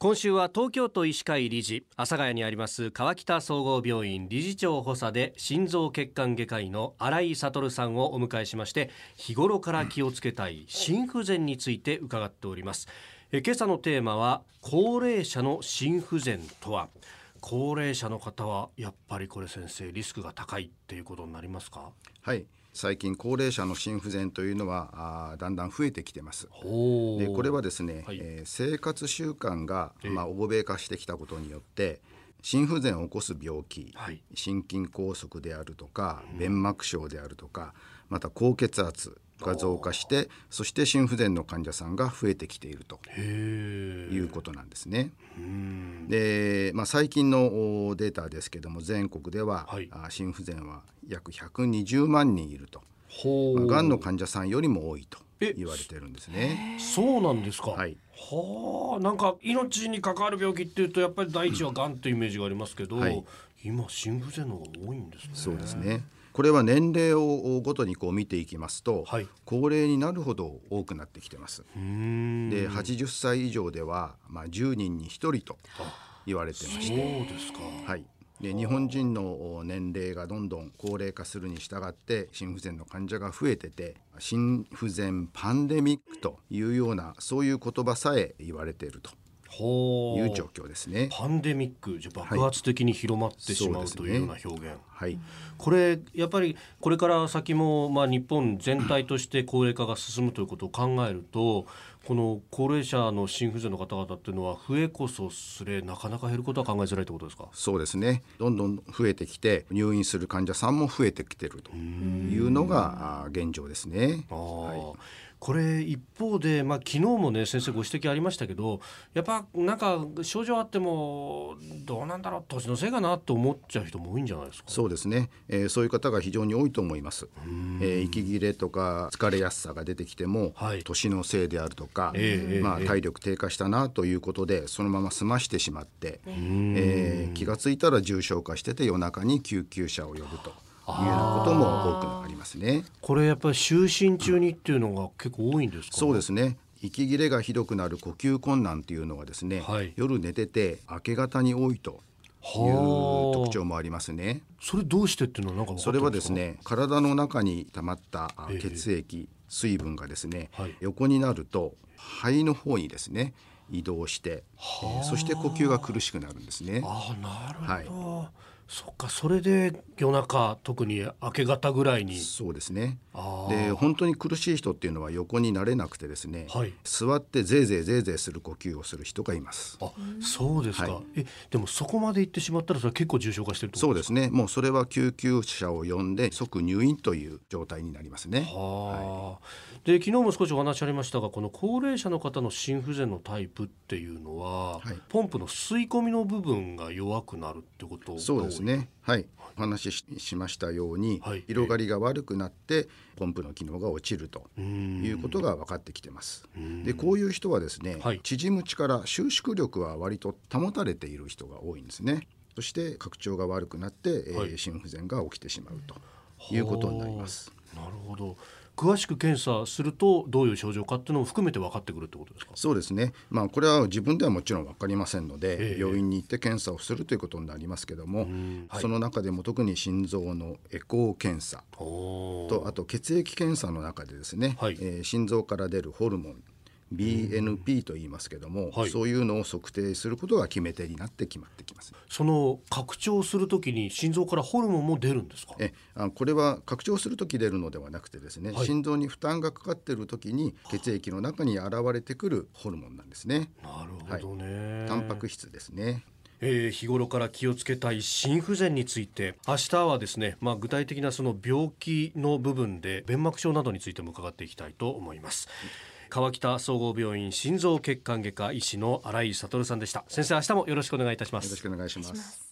今週は東京都医師会理事阿佐ヶ谷にあります川北総合病院理事長補佐で心臓血管外科医の新井悟さんをお迎えしまして日頃から気をつけたい心不全について伺っております。え今朝のテーマは高齢者の心不全とは？高齢者の方はやっぱりこれ先生リスクが高いっていうことになりますか？はい。最近高齢者の心不全というのはあだんだん増えてきてます。ほでこれはですね、はい。えー生活習慣が、ええ。まあ、欧米化してきたことによって心不全を起こす病気、はい。心筋梗塞であるとか弁膜症であるとかまた高血圧が増加してそして心不全の患者さんが増えてきているということなんですね。うんで、まあ、最近のおデータですけども全国では、はいあ心不全は約120万人いると、ほまあ、がんの患者さんよりも多いとえ言われてるんですね。そうなんですか。はいはあ、なんか命に関わる病気っていうとやっぱり第一はがんっていうイメージがありますけど、はい今心不全の方が多いんですね。そうですね。これは年齢をごとにこう見ていきますと、はい高齢になるほど多くなってきてます。で、80歳以上ではまあ10人に1人と言われてまそうして、ですか。はい。で日本人の年齢がどんどん高齢化するに従って心不全の患者が増えてて心不全パンデミックというようなそういう言葉さえ言われているとほう。いう状況ですね。パンデミックじゃ爆発的に広まってしまう、というような表現。はい、これやっぱりこれから先もまあ日本全体として高齢化が進むということを考えるとこの高齢者の心不全の方々っていうのは増えこそすれなかなか減ることは考えづらいってことですか？そうですね。どんどん増えてきて入院する患者さんも増えてきてるというのがあ現状ですね。あーこれ一方で、まあ、昨日もね先生ご指摘ありましたけどやっぱなんか症状あってもどうなんだろう年のせいかなと思っちゃう人も多いんじゃないですか？そうですね、えーそういう方が非常に多いと思います、えー息切れとか疲れやすさが出てきても、はい。年のせいであるとか、ええまあ、ええ。体力低下したなということでそのまま済ましてしまって、えー気がついたら重症化してて夜中に救急車を呼ぶというようなことも多くありますね。これやっぱり就寝中にっていうのが結構多いんですか？そうですね。息切れがひどくなる呼吸困難というのはですね、はい。夜寝てて明け方に多いというはあ特徴もありますね。それどうしてっていうのはなんかそれはですね体の中に溜まったあえ。え血液、水分がですね、はい。横になると肺の方にですね移動して、えーそして呼吸が苦しくなるんですね。ああなるほど、そっかそれで夜中特に明け方ぐらいに。そうですね。で本当に苦しい人っていうのは横になれなくてですね、はい。座ってぜいぜいぜいぜいする呼吸をする人がいます。あそうですか、はい。えでもそこまで行ってしまったらそれは結構重症化してるとそうですね。もうそれは救急車を呼んで即入院という状態になりますね。はあ、で昨日も少しお話ありましたがこの高齢者の方の心不全のタイプっていうのは、はいポンプの吸い込みの部分が弱くなるってことそうですね。はい。お話しししましたように、はい広がりが悪くなってポンプの機能が落ちるとうんいうことが分かってきてます。で、こういう人はですね、はい縮む力、収縮力は割と保たれている人が多いんですね。そして拡張が悪くなって、えーはい心不全が起きてしまうということになります。なるほど詳しく検査するとどういう症状かっていうのも含めて分かってくるってことですか？そうですね。まあこれは自分ではもちろん分かりませんので、ええ。病院に行って検査をするということになりますけども、はい。その中でも特に心臓のエコー検査とあと血液検査の中でですね、はい。えー心臓から出るホルモン BNP と言いますけども、はい。そういうのを測定することが決め手になって決まってきます。その拡張するときに心臓からホルモンも出るんですか？えあこれは拡張する時出るのではなくてですね、はい。心臓に負担がかかっている時に血液の中に現れてくるホルモンなんですね。なるほどね、タンパク質ですね。えー日頃から気をつけたい心不全について明日はですね、まあ、具体的なその病気の部分で弁膜症などについても伺っていきたいと思います川北総合病院心臓血管外科医師の新井悟さんでした先生明日もよろしくお願いいたしますよろしくお願いします。します